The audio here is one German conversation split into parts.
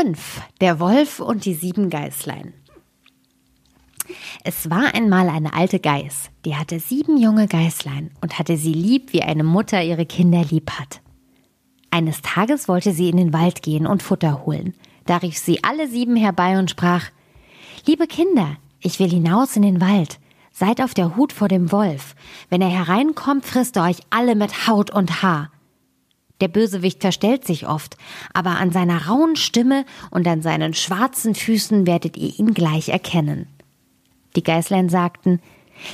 5. Der Wolf und die sieben Geißlein. Es war einmal eine alte Geiß, die hatte sieben junge Geißlein und hatte sie lieb, wie eine Mutter ihre Kinder lieb hat. Eines Tages wollte sie in den Wald gehen und Futter holen. Da rief sie alle sieben herbei und sprach Liebe Kinder, ich will hinaus in den Wald. Seid auf der Hut vor dem Wolf. Wenn er hereinkommt, frisst er euch alle mit Haut und Haar. Der Bösewicht verstellt sich oft, aber an seiner rauen Stimme und an seinen schwarzen Füßen werdet ihr ihn gleich erkennen. Die Geißlein sagten,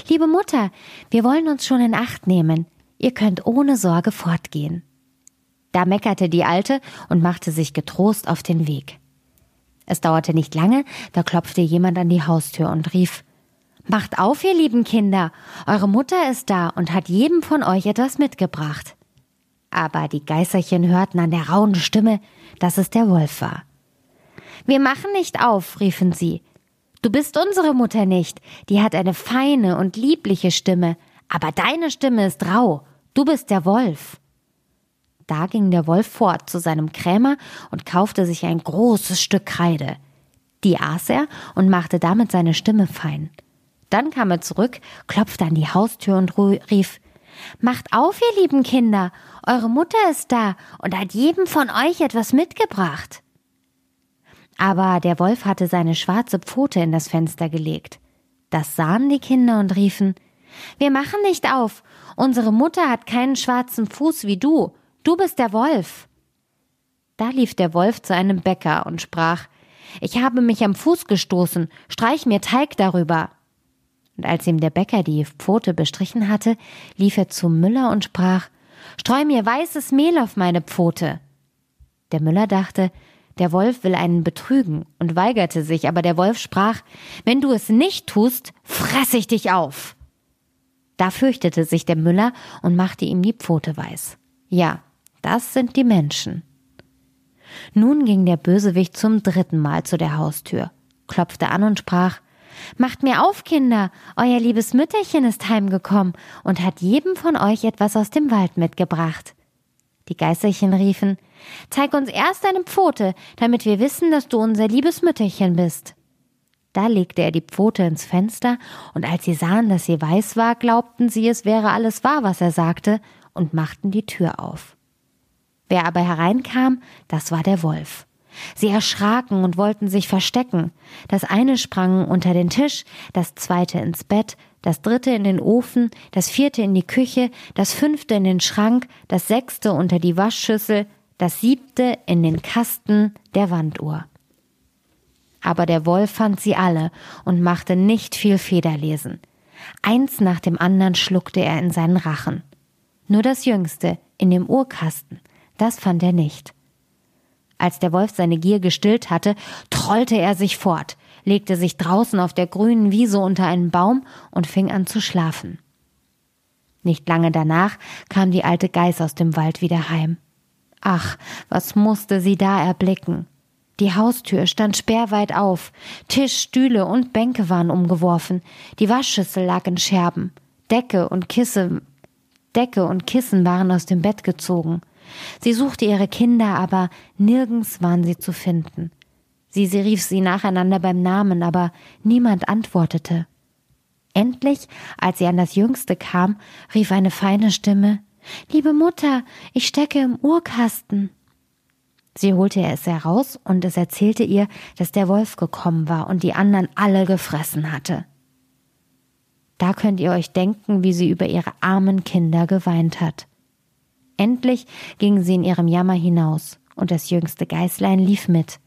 Liebe Mutter, wir wollen uns schon in Acht nehmen. Ihr könnt ohne Sorge fortgehen. Da meckerte die Alte und machte sich getrost auf den Weg. Es dauerte nicht lange, da klopfte jemand an die Haustür und rief Macht auf, ihr lieben Kinder, eure Mutter ist da und hat jedem von euch etwas mitgebracht aber die Geißerchen hörten an der rauen Stimme, dass es der Wolf war. Wir machen nicht auf, riefen sie. Du bist unsere Mutter nicht, die hat eine feine und liebliche Stimme, aber deine Stimme ist rau, du bist der Wolf. Da ging der Wolf fort zu seinem Krämer und kaufte sich ein großes Stück Kreide. Die aß er und machte damit seine Stimme fein. Dann kam er zurück, klopfte an die Haustür und rief Macht auf, ihr lieben Kinder, eure Mutter ist da und hat jedem von euch etwas mitgebracht. Aber der Wolf hatte seine schwarze Pfote in das Fenster gelegt. Das sahen die Kinder und riefen Wir machen nicht auf. Unsere Mutter hat keinen schwarzen Fuß wie du. Du bist der Wolf. Da lief der Wolf zu einem Bäcker und sprach Ich habe mich am Fuß gestoßen, streich mir Teig darüber. Und als ihm der Bäcker die Pfote bestrichen hatte, lief er zum Müller und sprach Streu mir weißes Mehl auf meine Pfote. Der Müller dachte, der Wolf will einen betrügen und weigerte sich, aber der Wolf sprach Wenn du es nicht tust, fress ich dich auf. Da fürchtete sich der Müller und machte ihm die Pfote weiß. Ja, das sind die Menschen. Nun ging der Bösewicht zum dritten Mal zu der Haustür, klopfte an und sprach Macht mir auf, Kinder, euer liebes Mütterchen ist heimgekommen und hat jedem von euch etwas aus dem Wald mitgebracht. Die Geisterchen riefen, Zeig uns erst deine Pfote, damit wir wissen, dass du unser liebes Mütterchen bist. Da legte er die Pfote ins Fenster, und als sie sahen, dass sie weiß war, glaubten sie, es wäre alles wahr, was er sagte, und machten die Tür auf. Wer aber hereinkam, das war der Wolf. Sie erschraken und wollten sich verstecken. Das eine sprang unter den Tisch, das zweite ins Bett, das dritte in den Ofen, das vierte in die Küche, das fünfte in den Schrank, das sechste unter die Waschschüssel, das siebte in den Kasten der Wanduhr. Aber der Wolf fand sie alle und machte nicht viel Federlesen. Eins nach dem anderen schluckte er in seinen Rachen. Nur das jüngste, in dem Uhrkasten, das fand er nicht. Als der Wolf seine Gier gestillt hatte, trollte er sich fort, legte sich draußen auf der grünen Wiese unter einen Baum und fing an zu schlafen. Nicht lange danach kam die alte Geiß aus dem Wald wieder heim. Ach, was musste sie da erblicken? Die Haustür stand sperrweit auf, Tisch, Stühle und Bänke waren umgeworfen, die Waschschüssel lag in Scherben, Decke und Kisse, Decke und Kissen waren aus dem Bett gezogen. Sie suchte ihre Kinder, aber nirgends waren sie zu finden. Sie, sie rief sie nacheinander beim Namen, aber niemand antwortete. Endlich, als sie an das Jüngste kam, rief eine feine Stimme Liebe Mutter, ich stecke im Uhrkasten. Sie holte es heraus und es erzählte ihr, dass der Wolf gekommen war und die anderen alle gefressen hatte. Da könnt ihr euch denken, wie sie über ihre armen Kinder geweint hat. Endlich ging sie in ihrem Jammer hinaus, und das jüngste Geißlein lief mit.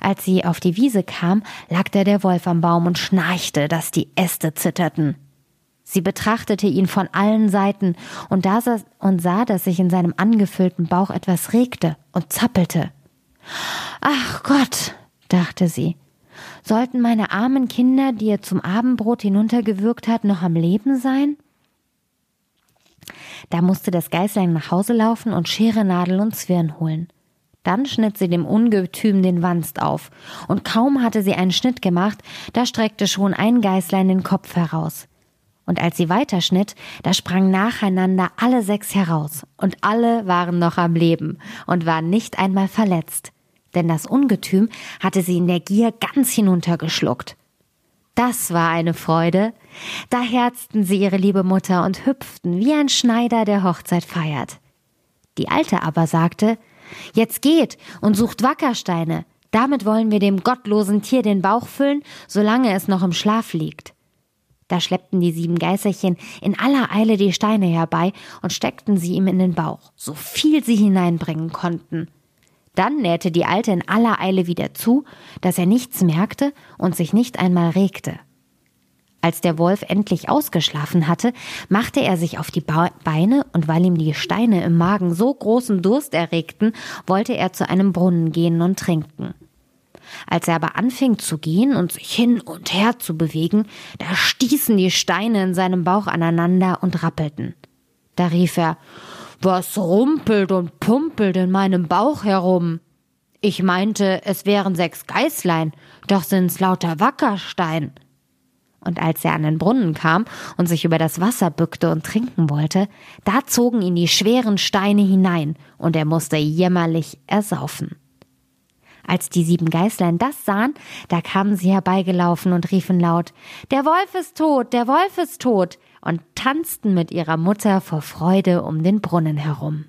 Als sie auf die Wiese kam, lag da der Wolf am Baum und schnarchte, dass die Äste zitterten. Sie betrachtete ihn von allen Seiten und, da sah, und sah, dass sich in seinem angefüllten Bauch etwas regte und zappelte. Ach Gott, dachte sie, sollten meine armen Kinder, die er zum Abendbrot hinuntergewürgt hat, noch am Leben sein? Da musste das Geißlein nach Hause laufen und Schere, Nadel und Zwirn holen. Dann schnitt sie dem Ungetüm den Wanst auf, und kaum hatte sie einen Schnitt gemacht, da streckte schon ein Geißlein den Kopf heraus. Und als sie weiterschnitt, da sprangen nacheinander alle sechs heraus, und alle waren noch am Leben und waren nicht einmal verletzt. denn das Ungetüm hatte sie in der Gier ganz hinuntergeschluckt. Das war eine Freude. Da herzten sie ihre liebe Mutter und hüpften, wie ein Schneider, der Hochzeit feiert. Die Alte aber sagte, Jetzt geht und sucht Wackersteine. Damit wollen wir dem gottlosen Tier den Bauch füllen, solange es noch im Schlaf liegt. Da schleppten die sieben Geißerchen in aller Eile die Steine herbei und steckten sie ihm in den Bauch, so viel sie hineinbringen konnten. Dann nähte die Alte in aller Eile wieder zu, dass er nichts merkte und sich nicht einmal regte. Als der Wolf endlich ausgeschlafen hatte, machte er sich auf die Beine und weil ihm die Steine im Magen so großen Durst erregten, wollte er zu einem Brunnen gehen und trinken. Als er aber anfing zu gehen und sich hin und her zu bewegen, da stießen die Steine in seinem Bauch aneinander und rappelten. Da rief er Was rumpelt und pumpelt in meinem Bauch herum? Ich meinte, es wären sechs Geißlein, doch sind's lauter Wackerstein. Und als er an den Brunnen kam und sich über das Wasser bückte und trinken wollte, da zogen ihn die schweren Steine hinein, und er musste jämmerlich ersaufen. Als die sieben Geißlein das sahen, da kamen sie herbeigelaufen und riefen laut Der Wolf ist tot, der Wolf ist tot und tanzten mit ihrer Mutter vor Freude um den Brunnen herum.